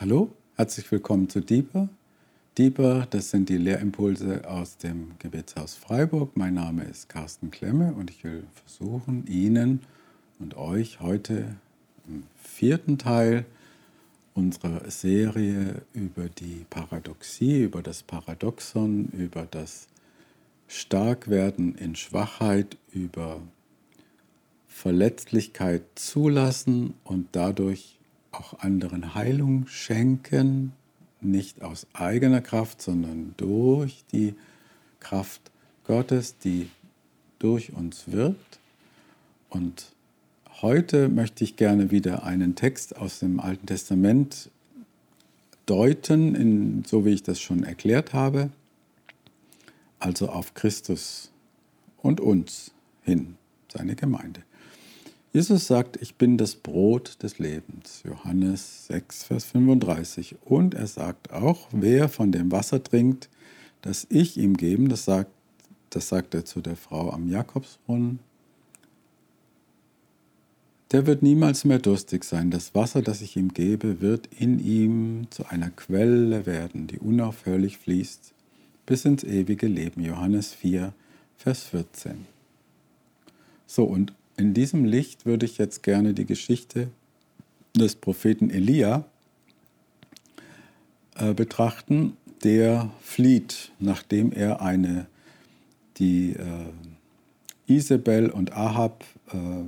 Hallo, herzlich willkommen zu Deeper. Deeper, das sind die Lehrimpulse aus dem Gebetshaus Freiburg. Mein Name ist Carsten Klemme und ich will versuchen, Ihnen und euch heute im vierten Teil unserer Serie über die Paradoxie, über das Paradoxon, über das Starkwerden in Schwachheit, über Verletzlichkeit zulassen und dadurch auch anderen Heilung schenken, nicht aus eigener Kraft, sondern durch die Kraft Gottes, die durch uns wirkt. Und heute möchte ich gerne wieder einen Text aus dem Alten Testament deuten, in, so wie ich das schon erklärt habe, also auf Christus und uns hin, seine Gemeinde. Jesus sagt, ich bin das Brot des Lebens. Johannes 6, Vers 35. Und er sagt auch, wer von dem Wasser trinkt, das ich ihm gebe, das sagt, das sagt er zu der Frau am Jakobsbrunnen, der wird niemals mehr durstig sein. Das Wasser, das ich ihm gebe, wird in ihm zu einer Quelle werden, die unaufhörlich fließt bis ins ewige Leben. Johannes 4, Vers 14. So, und in diesem Licht würde ich jetzt gerne die Geschichte des Propheten Elia äh, betrachten, der flieht, nachdem er eine, die äh, Isabel und Ahab äh,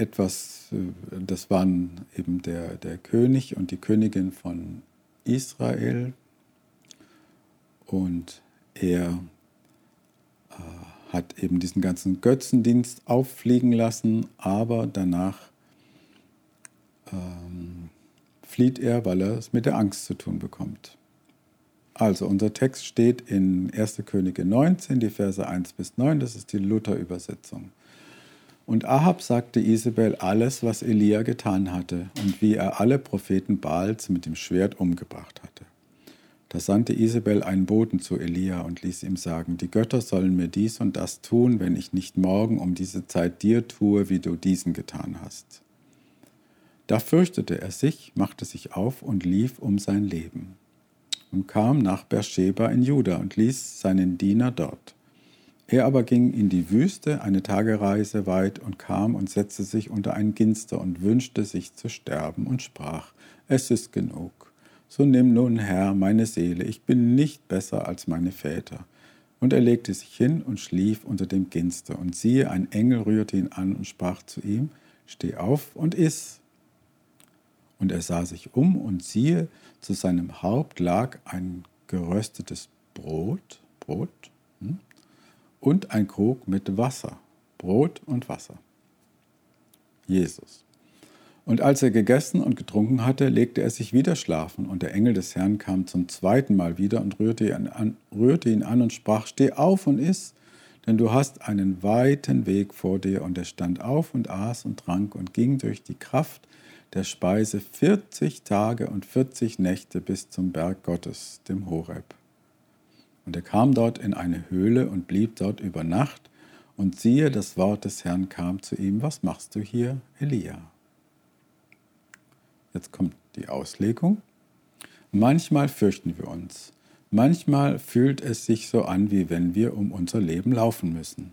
etwas, äh, das waren eben der, der König und die Königin von Israel. Und er äh, hat eben diesen ganzen Götzendienst auffliegen lassen, aber danach ähm, flieht er, weil er es mit der Angst zu tun bekommt. Also unser Text steht in 1. Könige 19, die Verse 1 bis 9, das ist die Luther-Übersetzung. Und Ahab sagte Isabel alles, was Elia getan hatte und wie er alle Propheten Baals mit dem Schwert umgebracht hatte. Da sandte Isabel einen Boten zu Elia und ließ ihm sagen, die Götter sollen mir dies und das tun, wenn ich nicht morgen um diese Zeit dir tue, wie du diesen getan hast. Da fürchtete er sich, machte sich auf und lief um sein Leben und kam nach Beersheba in Juda und ließ seinen Diener dort. Er aber ging in die Wüste eine Tagereise weit und kam und setzte sich unter ein Ginster und wünschte sich zu sterben und sprach, es ist genug so nimm nun, Herr, meine Seele, ich bin nicht besser als meine Väter. Und er legte sich hin und schlief unter dem Ginster. Und siehe, ein Engel rührte ihn an und sprach zu ihm, Steh auf und iss. Und er sah sich um, und siehe, zu seinem Haupt lag ein geröstetes Brot, Brot hm, und ein Krug mit Wasser, Brot und Wasser. Jesus. Und als er gegessen und getrunken hatte, legte er sich wieder schlafen, und der Engel des Herrn kam zum zweiten Mal wieder und rührte ihn an, rührte ihn an und sprach, Steh auf und iss, denn du hast einen weiten Weg vor dir. Und er stand auf und aß und trank und ging durch die Kraft der Speise 40 Tage und 40 Nächte bis zum Berg Gottes, dem Horeb. Und er kam dort in eine Höhle und blieb dort über Nacht. Und siehe, das Wort des Herrn kam zu ihm, was machst du hier, Elia? Jetzt kommt die Auslegung. Manchmal fürchten wir uns. Manchmal fühlt es sich so an, wie wenn wir um unser Leben laufen müssen.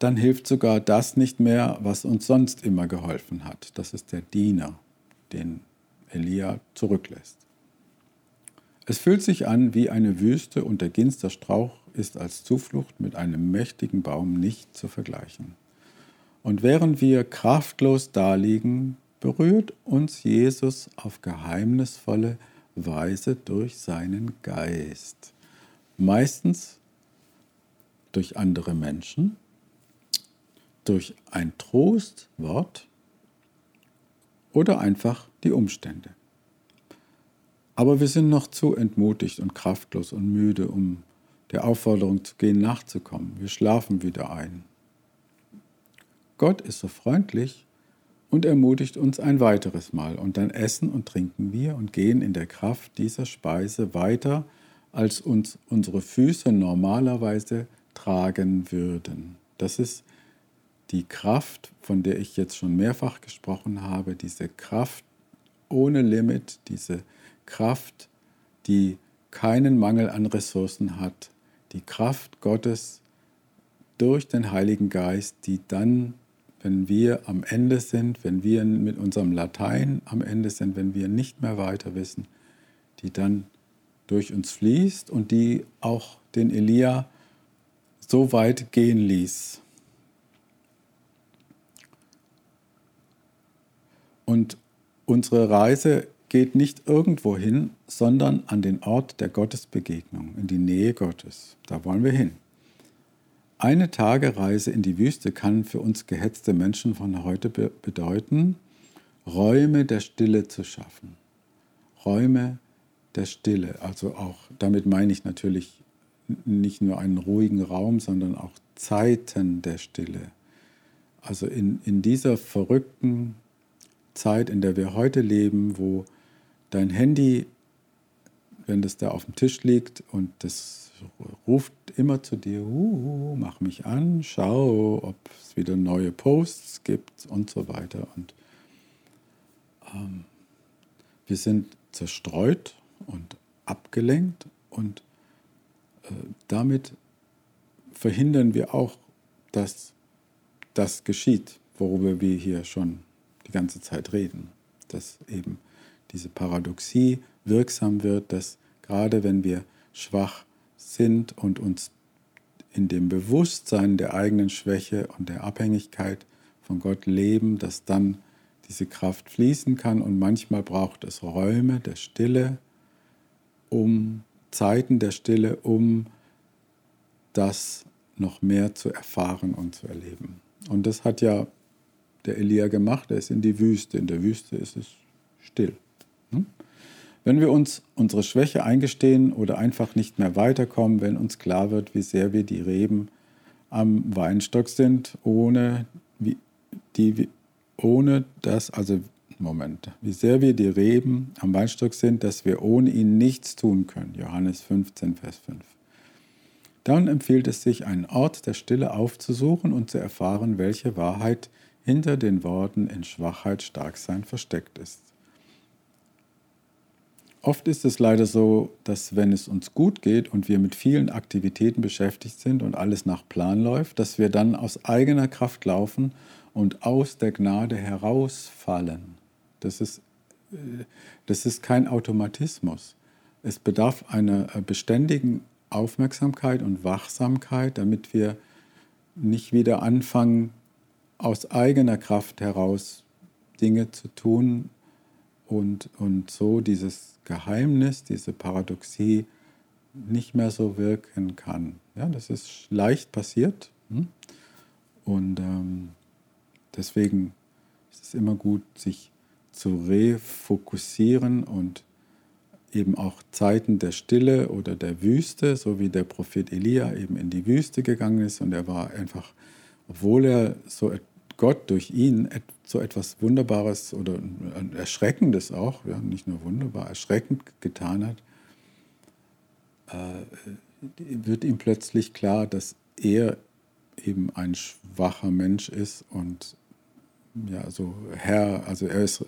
Dann hilft sogar das nicht mehr, was uns sonst immer geholfen hat. Das ist der Diener, den Elia zurücklässt. Es fühlt sich an wie eine Wüste und der Ginsterstrauch ist als Zuflucht mit einem mächtigen Baum nicht zu vergleichen. Und während wir kraftlos daliegen, berührt uns Jesus auf geheimnisvolle Weise durch seinen Geist. Meistens durch andere Menschen, durch ein Trostwort oder einfach die Umstände. Aber wir sind noch zu entmutigt und kraftlos und müde, um der Aufforderung zu gehen, nachzukommen. Wir schlafen wieder ein. Gott ist so freundlich und ermutigt uns ein weiteres Mal. Und dann essen und trinken wir und gehen in der Kraft dieser Speise weiter, als uns unsere Füße normalerweise tragen würden. Das ist die Kraft, von der ich jetzt schon mehrfach gesprochen habe, diese Kraft ohne Limit, diese Kraft, die keinen Mangel an Ressourcen hat, die Kraft Gottes durch den Heiligen Geist, die dann, wenn wir am Ende sind, wenn wir mit unserem Latein am Ende sind, wenn wir nicht mehr weiter wissen, die dann durch uns fließt und die auch den Elia so weit gehen ließ. Und unsere Reise geht nicht irgendwo hin, sondern an den Ort der Gottesbegegnung, in die Nähe Gottes. Da wollen wir hin. Eine Tagereise in die Wüste kann für uns gehetzte Menschen von heute bedeuten, Räume der Stille zu schaffen. Räume der Stille. Also auch, damit meine ich natürlich nicht nur einen ruhigen Raum, sondern auch Zeiten der Stille. Also in, in dieser verrückten Zeit, in der wir heute leben, wo dein Handy, wenn das da auf dem Tisch liegt und das ruft immer zu dir, uh, mach mich an, schau, ob es wieder neue Posts gibt und so weiter. Und ähm, wir sind zerstreut und abgelenkt und äh, damit verhindern wir auch, dass das geschieht, worüber wir hier schon die ganze Zeit reden. Dass eben diese Paradoxie wirksam wird, dass gerade wenn wir schwach sind und uns in dem Bewusstsein der eigenen Schwäche und der Abhängigkeit von Gott leben, dass dann diese Kraft fließen kann und manchmal braucht es Räume der Stille, um Zeiten der Stille, um das noch mehr zu erfahren und zu erleben. Und das hat ja der Elia gemacht, er ist in die Wüste. In der Wüste ist es still. Hm? Wenn wir uns unsere Schwäche eingestehen oder einfach nicht mehr weiterkommen, wenn uns klar wird, wie sehr wir die Reben am Weinstock sind, ohne, wie, die, ohne das, also Moment, wie sehr wir die Reben am Weinstock sind, dass wir ohne ihn nichts tun können. Johannes 15, Vers 5. Dann empfiehlt es sich, einen Ort der Stille aufzusuchen und zu erfahren, welche Wahrheit hinter den Worten in Schwachheit stark sein versteckt ist. Oft ist es leider so, dass wenn es uns gut geht und wir mit vielen Aktivitäten beschäftigt sind und alles nach Plan läuft, dass wir dann aus eigener Kraft laufen und aus der Gnade herausfallen. Das ist, äh, das ist kein Automatismus. Es bedarf einer äh, beständigen Aufmerksamkeit und Wachsamkeit, damit wir nicht wieder anfangen, aus eigener Kraft heraus Dinge zu tun und, und so dieses Geheimnis, diese Paradoxie nicht mehr so wirken kann. Ja, das ist leicht passiert hm? und ähm, deswegen ist es immer gut, sich zu refokussieren und eben auch Zeiten der Stille oder der Wüste, so wie der Prophet Elia eben in die Wüste gegangen ist und er war einfach, obwohl er so Gott durch ihn so etwas Wunderbares oder Erschreckendes auch, ja, nicht nur wunderbar, erschreckend getan hat, äh, wird ihm plötzlich klar, dass er eben ein schwacher Mensch ist und ja, so Herr, also er ist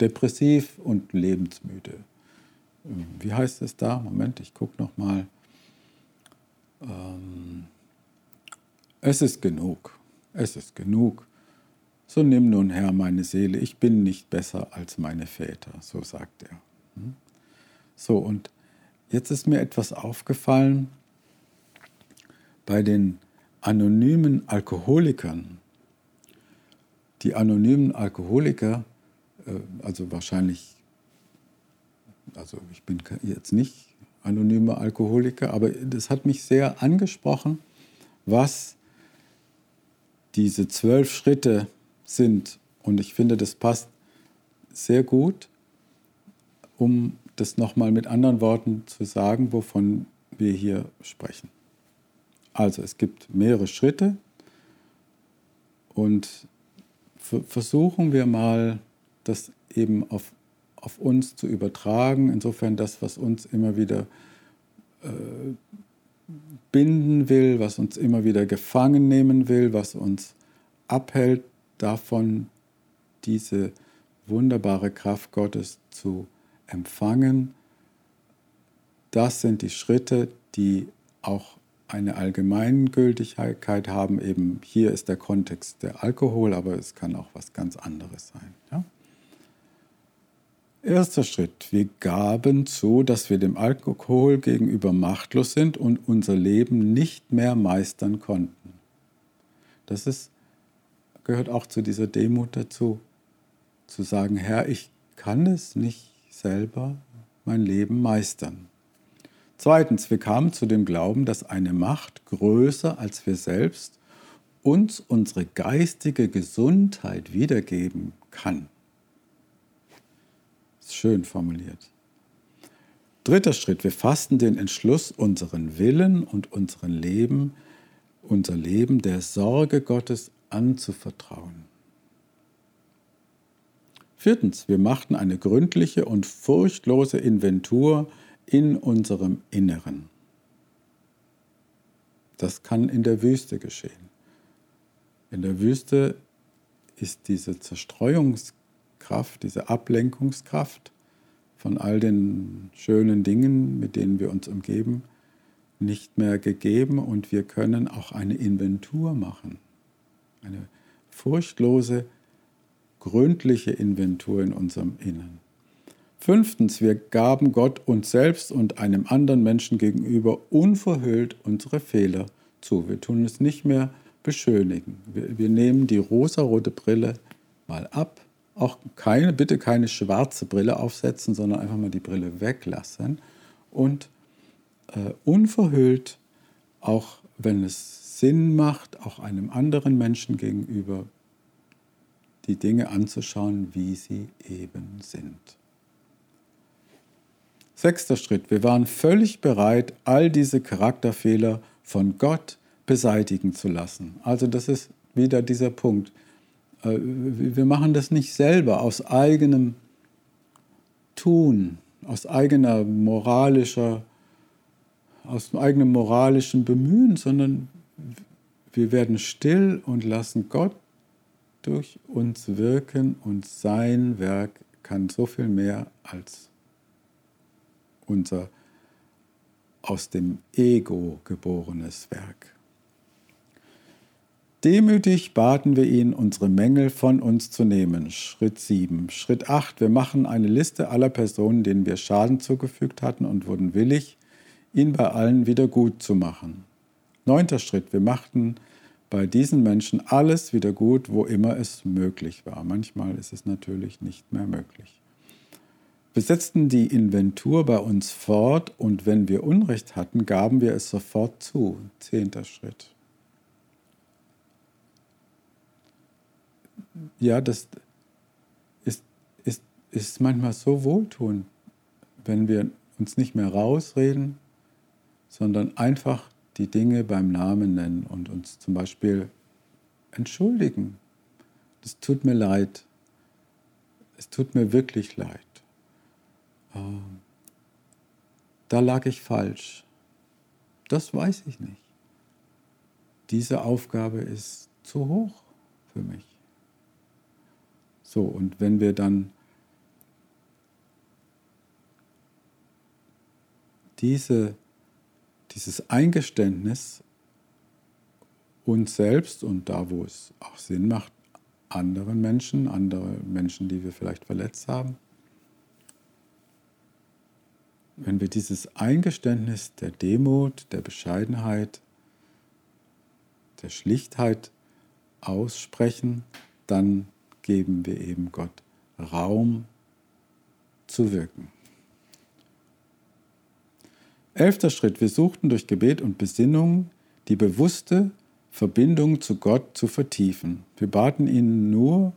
depressiv und lebensmüde. Wie heißt es da? Moment, ich gucke noch mal. Ähm, es ist genug. Es ist genug. So nimm nun, Herr, meine Seele, ich bin nicht besser als meine Väter, so sagt er. Hm? So, und jetzt ist mir etwas aufgefallen bei den anonymen Alkoholikern. Die anonymen Alkoholiker, äh, also wahrscheinlich, also ich bin jetzt nicht anonymer Alkoholiker, aber das hat mich sehr angesprochen, was diese zwölf Schritte sind. Und ich finde, das passt sehr gut, um das nochmal mit anderen Worten zu sagen, wovon wir hier sprechen. Also es gibt mehrere Schritte und versuchen wir mal, das eben auf, auf uns zu übertragen. Insofern das, was uns immer wieder äh, binden will, was uns immer wieder gefangen nehmen will, was uns abhält davon, diese wunderbare Kraft Gottes zu empfangen. Das sind die Schritte, die auch eine Allgemeingültigkeit haben. Eben hier ist der Kontext der Alkohol, aber es kann auch was ganz anderes sein. Ja? Erster Schritt. Wir gaben zu, dass wir dem Alkohol gegenüber machtlos sind und unser Leben nicht mehr meistern konnten. Das ist, gehört auch zu dieser Demut dazu, zu sagen, Herr, ich kann es nicht selber mein Leben meistern. Zweitens, wir kamen zu dem Glauben, dass eine Macht größer als wir selbst uns unsere geistige Gesundheit wiedergeben kann. Ist schön formuliert. Dritter Schritt, wir fassten den Entschluss, unseren Willen und unseren Leben, unser Leben der Sorge Gottes anzuvertrauen. Viertens, wir machten eine gründliche und furchtlose Inventur in unserem Inneren. Das kann in der Wüste geschehen. In der Wüste ist diese Zerstreuungskraft, diese Ablenkungskraft von all den schönen Dingen, mit denen wir uns umgeben, nicht mehr gegeben und wir können auch eine Inventur machen. Eine furchtlose, gründliche Inventur in unserem Innern. Fünftens, wir gaben Gott uns selbst und einem anderen Menschen gegenüber unverhüllt unsere Fehler zu. Wir tun es nicht mehr beschönigen. Wir, wir nehmen die rosarote Brille mal ab. Auch keine, bitte keine schwarze Brille aufsetzen, sondern einfach mal die Brille weglassen und äh, unverhüllt, auch wenn es Sinn macht, auch einem anderen Menschen gegenüber die Dinge anzuschauen, wie sie eben sind. Sechster Schritt. Wir waren völlig bereit, all diese Charakterfehler von Gott beseitigen zu lassen. Also das ist wieder dieser Punkt. Äh, wir machen das nicht selber aus eigenem Tun, aus eigener moralischer, aus eigenem moralischen Bemühen, sondern wir werden still und lassen Gott durch uns wirken und sein Werk kann so viel mehr als unser aus dem Ego geborenes Werk. Demütig baten wir ihn, unsere Mängel von uns zu nehmen. Schritt 7. Schritt 8. Wir machen eine Liste aller Personen, denen wir Schaden zugefügt hatten und wurden willig, ihn bei allen wieder gut zu machen. Neunter Schritt. Wir machten bei diesen Menschen alles wieder gut, wo immer es möglich war. Manchmal ist es natürlich nicht mehr möglich. Wir setzten die Inventur bei uns fort und wenn wir Unrecht hatten, gaben wir es sofort zu. Zehnter Schritt. Ja, das ist, ist, ist manchmal so wohltuend, wenn wir uns nicht mehr rausreden, sondern einfach die Dinge beim Namen nennen und uns zum Beispiel entschuldigen. Es tut mir leid. Es tut mir wirklich leid. Ähm, da lag ich falsch. Das weiß ich nicht. Diese Aufgabe ist zu hoch für mich. So, und wenn wir dann diese, dieses Eingeständnis uns selbst und da, wo es auch Sinn macht, anderen Menschen, andere Menschen, die wir vielleicht verletzt haben, wenn wir dieses Eingeständnis der Demut, der Bescheidenheit, der Schlichtheit aussprechen, dann geben wir eben Gott Raum zu wirken. Elfter Schritt. Wir suchten durch Gebet und Besinnung die bewusste Verbindung zu Gott zu vertiefen. Wir baten ihn nur,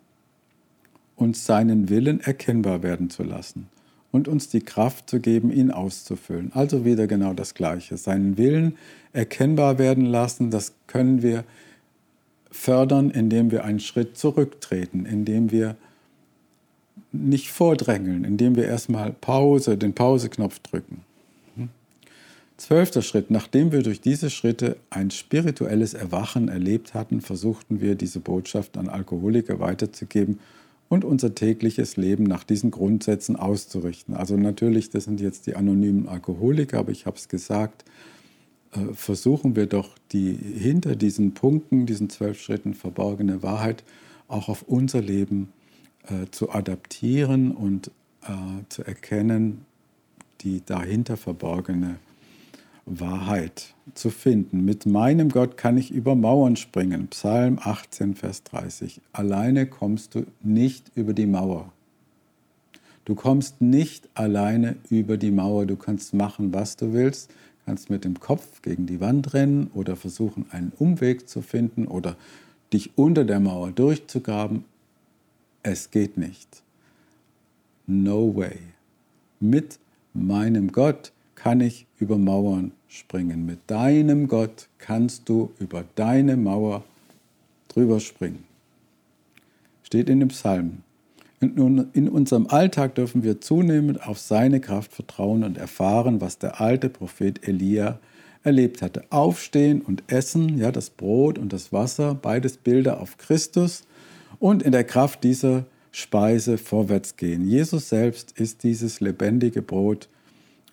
uns seinen Willen erkennbar werden zu lassen und uns die Kraft zu geben, ihn auszufüllen. Also wieder genau das Gleiche. Seinen Willen erkennbar werden lassen, das können wir fördern, indem wir einen Schritt zurücktreten, indem wir nicht vordrängeln, indem wir erstmal Pause, den Pauseknopf drücken. Zwölfter Schritt. Nachdem wir durch diese Schritte ein spirituelles Erwachen erlebt hatten, versuchten wir diese Botschaft an Alkoholiker weiterzugeben und unser tägliches Leben nach diesen Grundsätzen auszurichten. Also natürlich, das sind jetzt die anonymen Alkoholiker, aber ich habe es gesagt, äh, versuchen wir doch die hinter diesen Punkten, diesen zwölf Schritten verborgene Wahrheit auch auf unser Leben äh, zu adaptieren und äh, zu erkennen, die dahinter verborgene Wahrheit zu finden. Mit meinem Gott kann ich über Mauern springen. Psalm 18, Vers 30. Alleine kommst du nicht über die Mauer. Du kommst nicht alleine über die Mauer. Du kannst machen, was du willst. Kannst mit dem Kopf gegen die Wand rennen oder versuchen, einen Umweg zu finden oder dich unter der Mauer durchzugraben. Es geht nicht. No way. Mit meinem Gott kann ich über Mauern springen. Mit deinem Gott kannst du über deine Mauer drüber springen. Steht in dem Psalm. In unserem Alltag dürfen wir zunehmend auf seine Kraft vertrauen und erfahren, was der alte Prophet Elia erlebt hatte. Aufstehen und essen, ja, das Brot und das Wasser, beides Bilder auf Christus und in der Kraft dieser Speise vorwärts gehen. Jesus selbst ist dieses lebendige Brot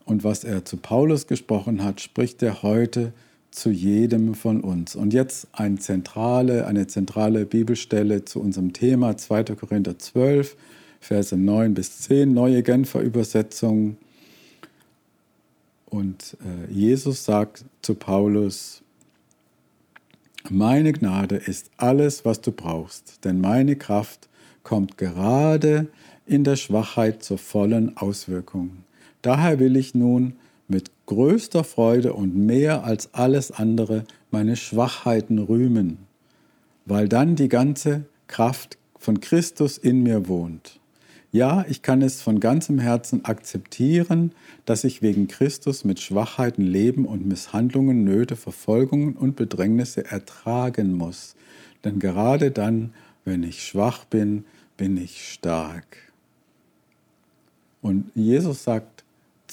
und was er zu Paulus gesprochen hat, spricht er heute zu jedem von uns. Und jetzt eine zentrale, eine zentrale Bibelstelle zu unserem Thema 2. Korinther 12, Verse 9 bis 10, neue Genfer Übersetzung. Und äh, Jesus sagt zu Paulus, meine Gnade ist alles, was du brauchst, denn meine Kraft kommt gerade in der Schwachheit zur vollen Auswirkung. Daher will ich nun mit größter Freude und mehr als alles andere meine Schwachheiten rühmen, weil dann die ganze Kraft von Christus in mir wohnt. Ja, ich kann es von ganzem Herzen akzeptieren, dass ich wegen Christus mit Schwachheiten leben und Misshandlungen, Nöte, Verfolgungen und Bedrängnisse ertragen muss. Denn gerade dann, wenn ich schwach bin, bin ich stark. Und Jesus sagt,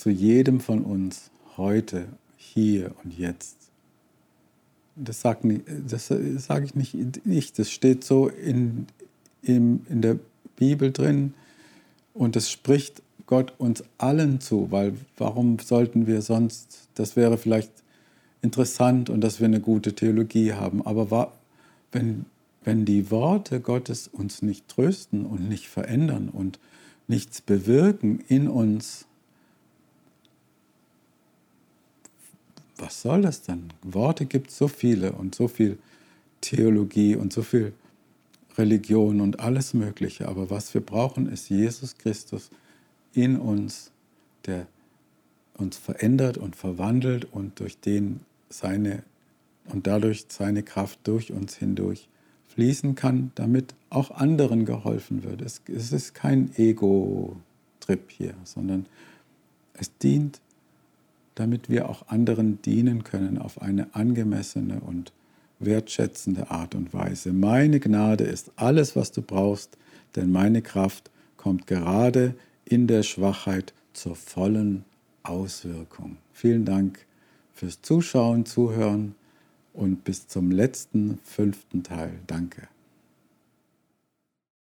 zu jedem von uns heute, hier und jetzt. Das sage sag ich nicht ich, das steht so in, in, in der Bibel drin und es spricht Gott uns allen zu, weil warum sollten wir sonst, das wäre vielleicht interessant und dass wir eine gute Theologie haben, aber wenn, wenn die Worte Gottes uns nicht trösten und nicht verändern und nichts bewirken in uns, was soll das denn? Worte gibt es so viele und so viel Theologie und so viel Religion und alles Mögliche. Aber was wir brauchen, ist Jesus Christus in uns, der uns verändert und verwandelt und durch den seine und dadurch seine Kraft durch uns hindurch fließen kann, damit auch anderen geholfen wird. Es, es ist kein Ego-Trip hier, sondern es dient damit wir auch anderen dienen können auf eine angemessene und wertschätzende Art und Weise. Meine Gnade ist alles, was du brauchst, denn meine Kraft kommt gerade in der Schwachheit zur vollen Auswirkung. Vielen Dank fürs Zuschauen, Zuhören und bis zum letzten fünften Teil. Danke.